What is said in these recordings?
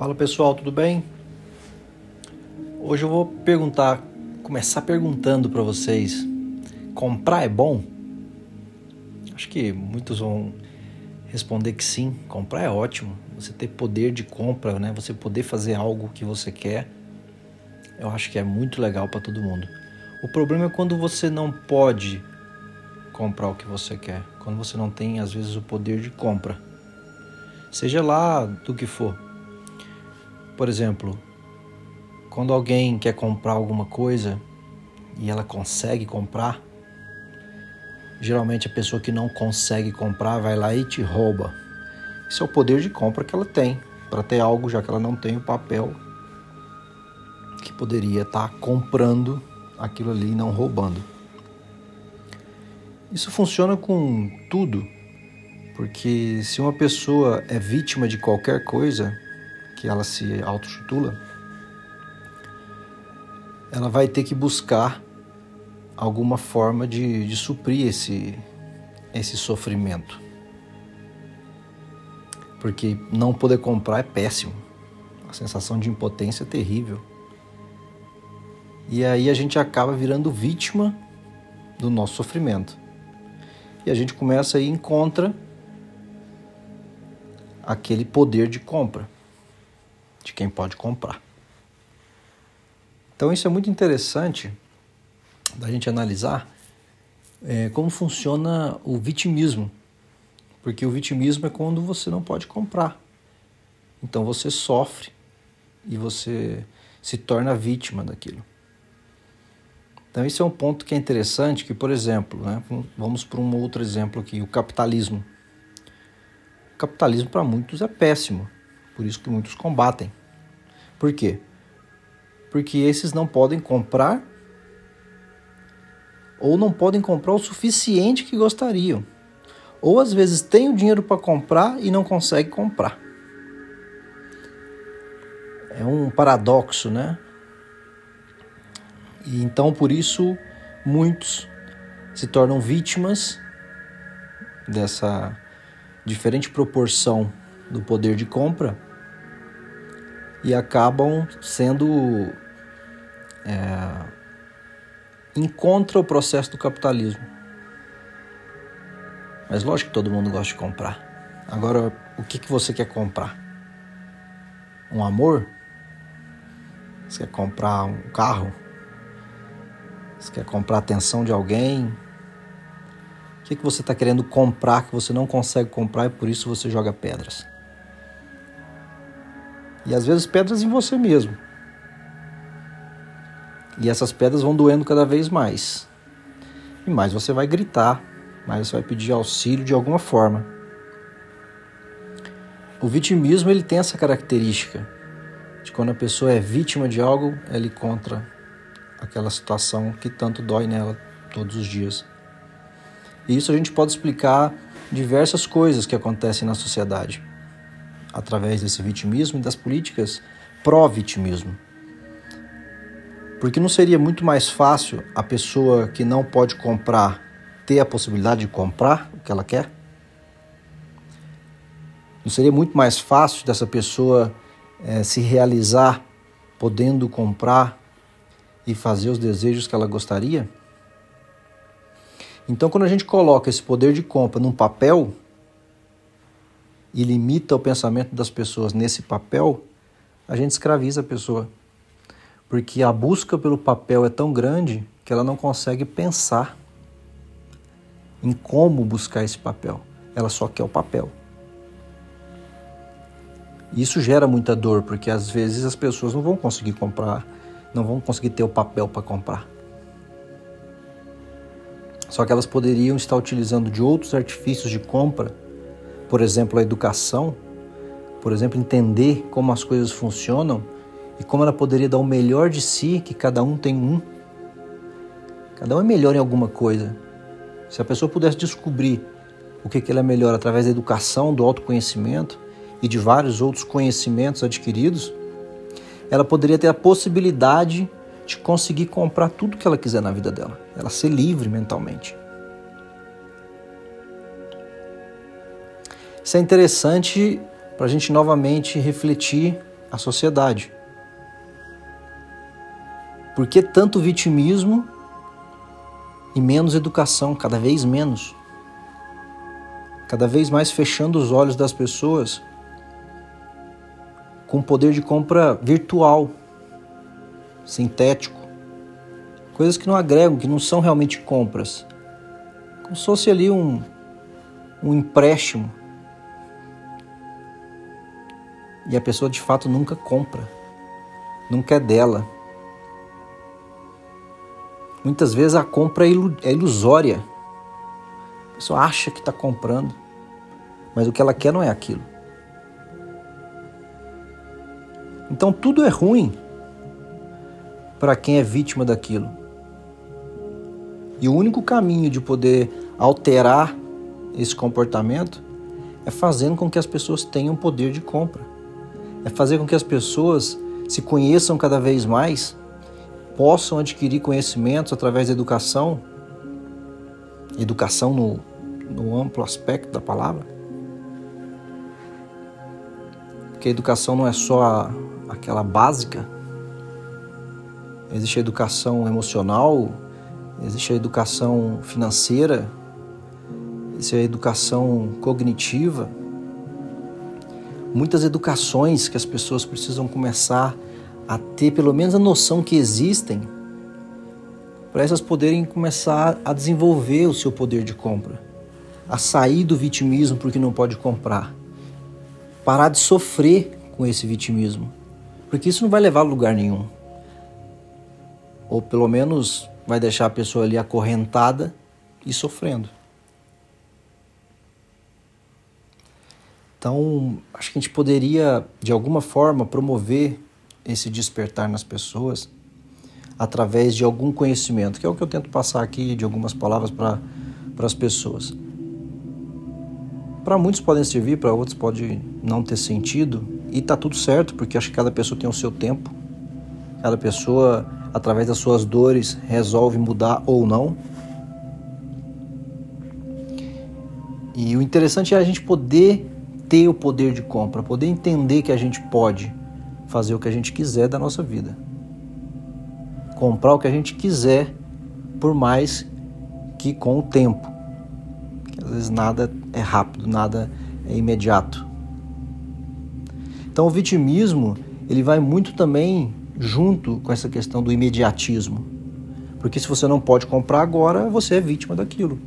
Fala pessoal, tudo bem? Hoje eu vou perguntar, começar perguntando para vocês: comprar é bom? Acho que muitos vão responder que sim, comprar é ótimo. Você ter poder de compra, né? Você poder fazer algo que você quer, eu acho que é muito legal para todo mundo. O problema é quando você não pode comprar o que você quer, quando você não tem às vezes o poder de compra. Seja lá do que for. Por exemplo, quando alguém quer comprar alguma coisa e ela consegue comprar, geralmente a pessoa que não consegue comprar vai lá e te rouba. Esse é o poder de compra que ela tem para ter algo, já que ela não tem o papel que poderia estar tá comprando aquilo ali e não roubando. Isso funciona com tudo, porque se uma pessoa é vítima de qualquer coisa, que ela se autotitula, ela vai ter que buscar alguma forma de, de suprir esse, esse sofrimento. Porque não poder comprar é péssimo. A sensação de impotência é terrível. E aí a gente acaba virando vítima do nosso sofrimento. E a gente começa a ir em contra aquele poder de compra de quem pode comprar. Então isso é muito interessante da gente analisar é, como funciona o vitimismo, porque o vitimismo é quando você não pode comprar. Então você sofre e você se torna vítima daquilo. Então esse é um ponto que é interessante, que por exemplo, né, vamos para um outro exemplo aqui, o capitalismo. O capitalismo para muitos é péssimo, por isso que muitos combatem. Por quê? Porque esses não podem comprar ou não podem comprar o suficiente que gostariam. Ou às vezes têm o dinheiro para comprar e não conseguem comprar. É um paradoxo, né? E então por isso muitos se tornam vítimas dessa diferente proporção do poder de compra e acabam sendo é, em contra o processo do capitalismo. Mas lógico que todo mundo gosta de comprar. Agora, o que, que você quer comprar? Um amor? Você quer comprar um carro? Você quer comprar a atenção de alguém? O que, que você está querendo comprar que você não consegue comprar e por isso você joga pedras? E às vezes pedras em você mesmo. E essas pedras vão doendo cada vez mais. E mais você vai gritar, mais você vai pedir auxílio de alguma forma. O vitimismo ele tem essa característica de quando a pessoa é vítima de algo, ela encontra aquela situação que tanto dói nela todos os dias. E isso a gente pode explicar diversas coisas que acontecem na sociedade através desse vitimismo e das políticas pró-vitimismo. Porque não seria muito mais fácil a pessoa que não pode comprar ter a possibilidade de comprar o que ela quer? Não seria muito mais fácil dessa pessoa é, se realizar podendo comprar e fazer os desejos que ela gostaria? Então, quando a gente coloca esse poder de compra num papel, e limita o pensamento das pessoas nesse papel, a gente escraviza a pessoa. Porque a busca pelo papel é tão grande que ela não consegue pensar em como buscar esse papel. Ela só quer o papel. Isso gera muita dor, porque às vezes as pessoas não vão conseguir comprar, não vão conseguir ter o papel para comprar. Só que elas poderiam estar utilizando de outros artifícios de compra por exemplo, a educação, por exemplo, entender como as coisas funcionam e como ela poderia dar o melhor de si, que cada um tem um. Cada um é melhor em alguma coisa. Se a pessoa pudesse descobrir o que, que ela é melhor através da educação, do autoconhecimento e de vários outros conhecimentos adquiridos, ela poderia ter a possibilidade de conseguir comprar tudo que ela quiser na vida dela. Ela ser livre mentalmente. Isso é interessante para a gente novamente refletir a sociedade. Por que tanto vitimismo e menos educação, cada vez menos? Cada vez mais fechando os olhos das pessoas com poder de compra virtual, sintético, coisas que não agregam, que não são realmente compras. Como se fosse ali um, um empréstimo. E a pessoa de fato nunca compra, nunca é dela. Muitas vezes a compra é, é ilusória. A pessoa acha que está comprando, mas o que ela quer não é aquilo. Então tudo é ruim para quem é vítima daquilo. E o único caminho de poder alterar esse comportamento é fazendo com que as pessoas tenham poder de compra. É fazer com que as pessoas se conheçam cada vez mais possam adquirir conhecimentos através da educação, educação no, no amplo aspecto da palavra. Porque a educação não é só a, aquela básica, existe a educação emocional, existe a educação financeira, existe a educação cognitiva. Muitas educações que as pessoas precisam começar a ter pelo menos a noção que existem, para essas poderem começar a desenvolver o seu poder de compra, a sair do vitimismo porque não pode comprar, parar de sofrer com esse vitimismo, porque isso não vai levar a lugar nenhum. Ou pelo menos vai deixar a pessoa ali acorrentada e sofrendo. Então, acho que a gente poderia, de alguma forma, promover esse despertar nas pessoas através de algum conhecimento, que é o que eu tento passar aqui de algumas palavras para as pessoas. Para muitos podem servir, para outros pode não ter sentido, e tá tudo certo, porque acho que cada pessoa tem o seu tempo. Cada pessoa, através das suas dores, resolve mudar ou não. E o interessante é a gente poder ter o poder de compra, poder entender que a gente pode fazer o que a gente quiser da nossa vida. Comprar o que a gente quiser, por mais que com o tempo. Às vezes nada é rápido, nada é imediato. Então o vitimismo, ele vai muito também junto com essa questão do imediatismo. Porque se você não pode comprar agora, você é vítima daquilo.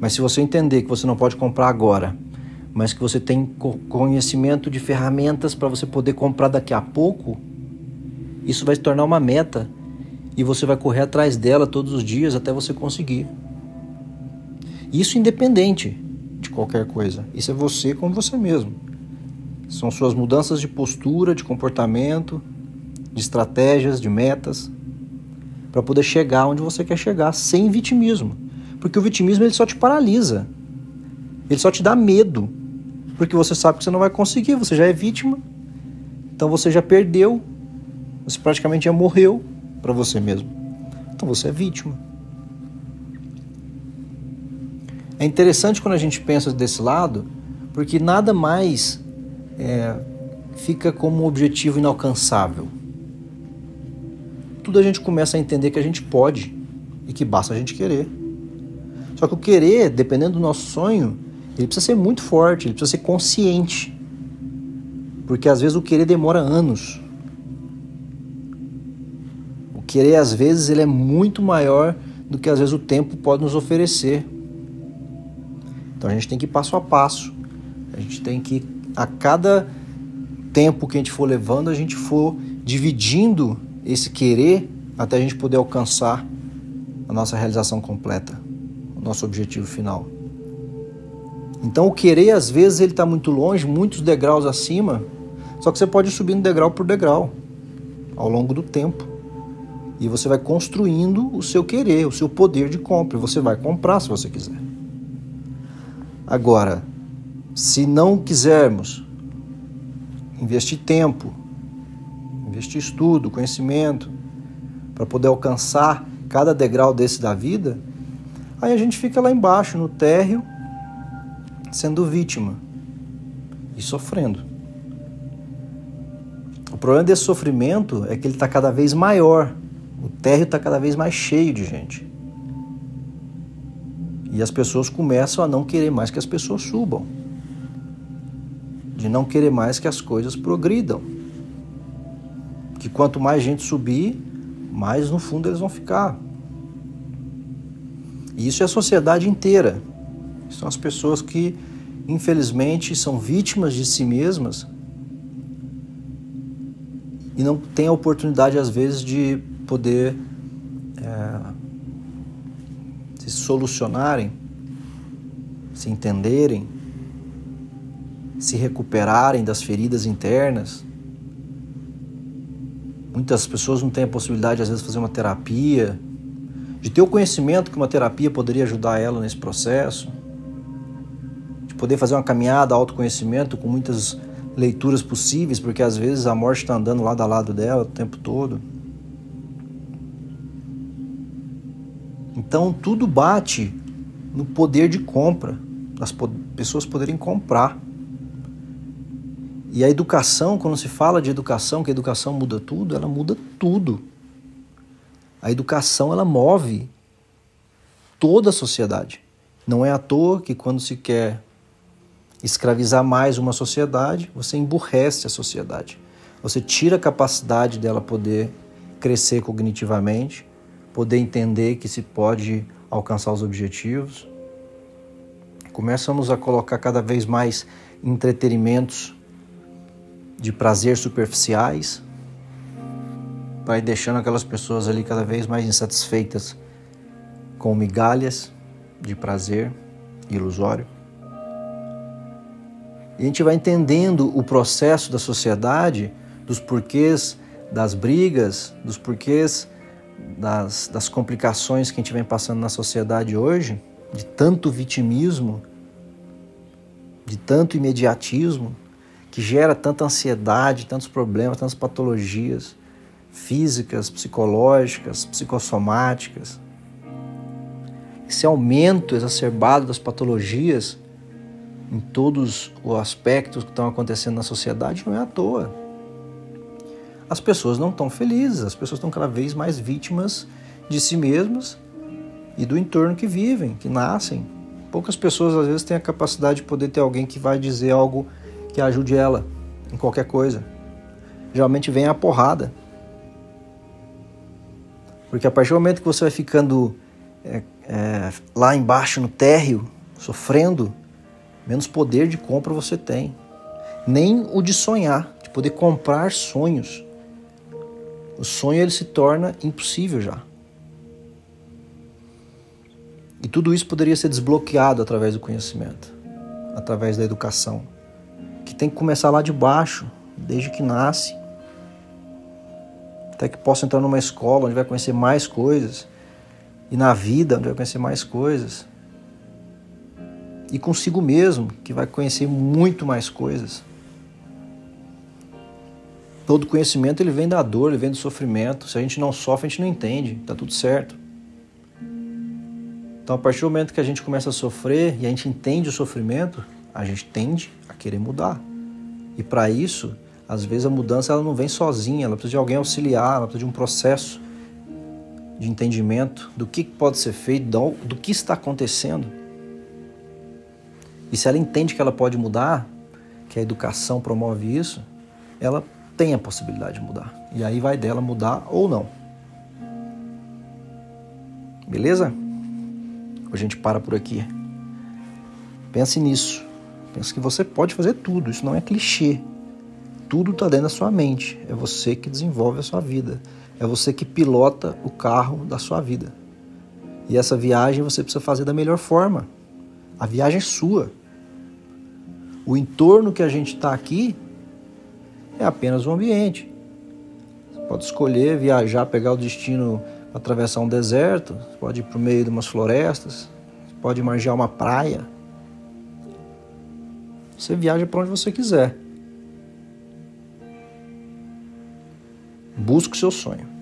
Mas se você entender que você não pode comprar agora, mas que você tem conhecimento de ferramentas para você poder comprar daqui a pouco, isso vai se tornar uma meta e você vai correr atrás dela todos os dias até você conseguir. Isso independente de qualquer coisa. Isso é você com você mesmo. São suas mudanças de postura, de comportamento, de estratégias, de metas, para poder chegar onde você quer chegar sem vitimismo. Porque o vitimismo ele só te paralisa. Ele só te dá medo porque você sabe que você não vai conseguir, você já é vítima, então você já perdeu, você praticamente já morreu para você mesmo. Então você é vítima. É interessante quando a gente pensa desse lado, porque nada mais é, fica como um objetivo inalcançável. Tudo a gente começa a entender que a gente pode e que basta a gente querer. Só que o querer, dependendo do nosso sonho, ele precisa ser muito forte, ele precisa ser consciente. Porque às vezes o querer demora anos. O querer às vezes ele é muito maior do que às vezes o tempo pode nos oferecer. Então a gente tem que ir passo a passo. A gente tem que a cada tempo que a gente for levando, a gente for dividindo esse querer até a gente poder alcançar a nossa realização completa, o nosso objetivo final. Então o querer às vezes ele está muito longe, muitos degraus acima, só que você pode ir subindo degrau por degrau ao longo do tempo. E você vai construindo o seu querer, o seu poder de compra. Você vai comprar se você quiser. Agora, se não quisermos investir tempo, investir estudo, conhecimento, para poder alcançar cada degrau desse da vida, aí a gente fica lá embaixo no térreo sendo vítima e sofrendo. problema desse sofrimento é que ele está cada vez maior. O térreo está cada vez mais cheio de gente. E as pessoas começam a não querer mais que as pessoas subam. De não querer mais que as coisas progridam. Que quanto mais gente subir, mais no fundo eles vão ficar. E isso é a sociedade inteira. São as pessoas que, infelizmente, são vítimas de si mesmas e não têm a oportunidade, às vezes, de poder é, se solucionarem, se entenderem, se recuperarem das feridas internas. Muitas pessoas não têm a possibilidade, às vezes, de fazer uma terapia, de ter o conhecimento que uma terapia poderia ajudar ela nesse processo, de poder fazer uma caminhada, autoconhecimento com muitas leituras possíveis, porque às vezes a morte está andando lado a lado dela o tempo todo. Então tudo bate no poder de compra, das pessoas poderem comprar. E a educação, quando se fala de educação, que a educação muda tudo, ela muda tudo. A educação ela move toda a sociedade. Não é à toa que quando se quer escravizar mais uma sociedade, você emburrece a sociedade. Você tira a capacidade dela poder crescer cognitivamente, poder entender que se pode alcançar os objetivos. Começamos a colocar cada vez mais entretenimentos de prazer superficiais, vai deixando aquelas pessoas ali cada vez mais insatisfeitas com migalhas de prazer ilusório. E a gente vai entendendo o processo da sociedade, dos porquês das brigas, dos porquês das, das complicações que a gente vem passando na sociedade hoje, de tanto vitimismo, de tanto imediatismo, que gera tanta ansiedade, tantos problemas, tantas patologias físicas, psicológicas, psicossomáticas. Esse aumento exacerbado das patologias em todos os aspectos que estão acontecendo na sociedade não é à toa as pessoas não estão felizes, as pessoas estão cada vez mais vítimas de si mesmas e do entorno que vivem, que nascem. Poucas pessoas às vezes têm a capacidade de poder ter alguém que vai dizer algo que ajude ela em qualquer coisa. Geralmente vem a porrada. Porque a partir do momento que você vai ficando é, é, lá embaixo no térreo, sofrendo, menos poder de compra você tem. Nem o de sonhar, de poder comprar sonhos. O sonho ele se torna impossível já. E tudo isso poderia ser desbloqueado através do conhecimento, através da educação, que tem que começar lá de baixo, desde que nasce, até que possa entrar numa escola onde vai conhecer mais coisas, e na vida onde vai conhecer mais coisas, e consigo mesmo, que vai conhecer muito mais coisas. Todo conhecimento ele vem da dor, ele vem do sofrimento. Se a gente não sofre, a gente não entende. Tá tudo certo. Então, a partir do momento que a gente começa a sofrer e a gente entende o sofrimento, a gente tende a querer mudar. E para isso, às vezes a mudança ela não vem sozinha, ela precisa de alguém auxiliar, ela precisa de um processo de entendimento do que pode ser feito, do que está acontecendo. E se ela entende que ela pode mudar, que a educação promove isso, ela tem a possibilidade de mudar. E aí vai dela mudar ou não. Beleza? A gente para por aqui. Pense nisso. Pense que você pode fazer tudo. Isso não é clichê. Tudo está dentro da sua mente. É você que desenvolve a sua vida. É você que pilota o carro da sua vida. E essa viagem você precisa fazer da melhor forma. A viagem é sua. O entorno que a gente está aqui é apenas um ambiente. Você pode escolher viajar, pegar o destino atravessar um deserto, você pode ir para o meio de umas florestas, você pode margear uma praia. Você viaja para onde você quiser. Busque o seu sonho.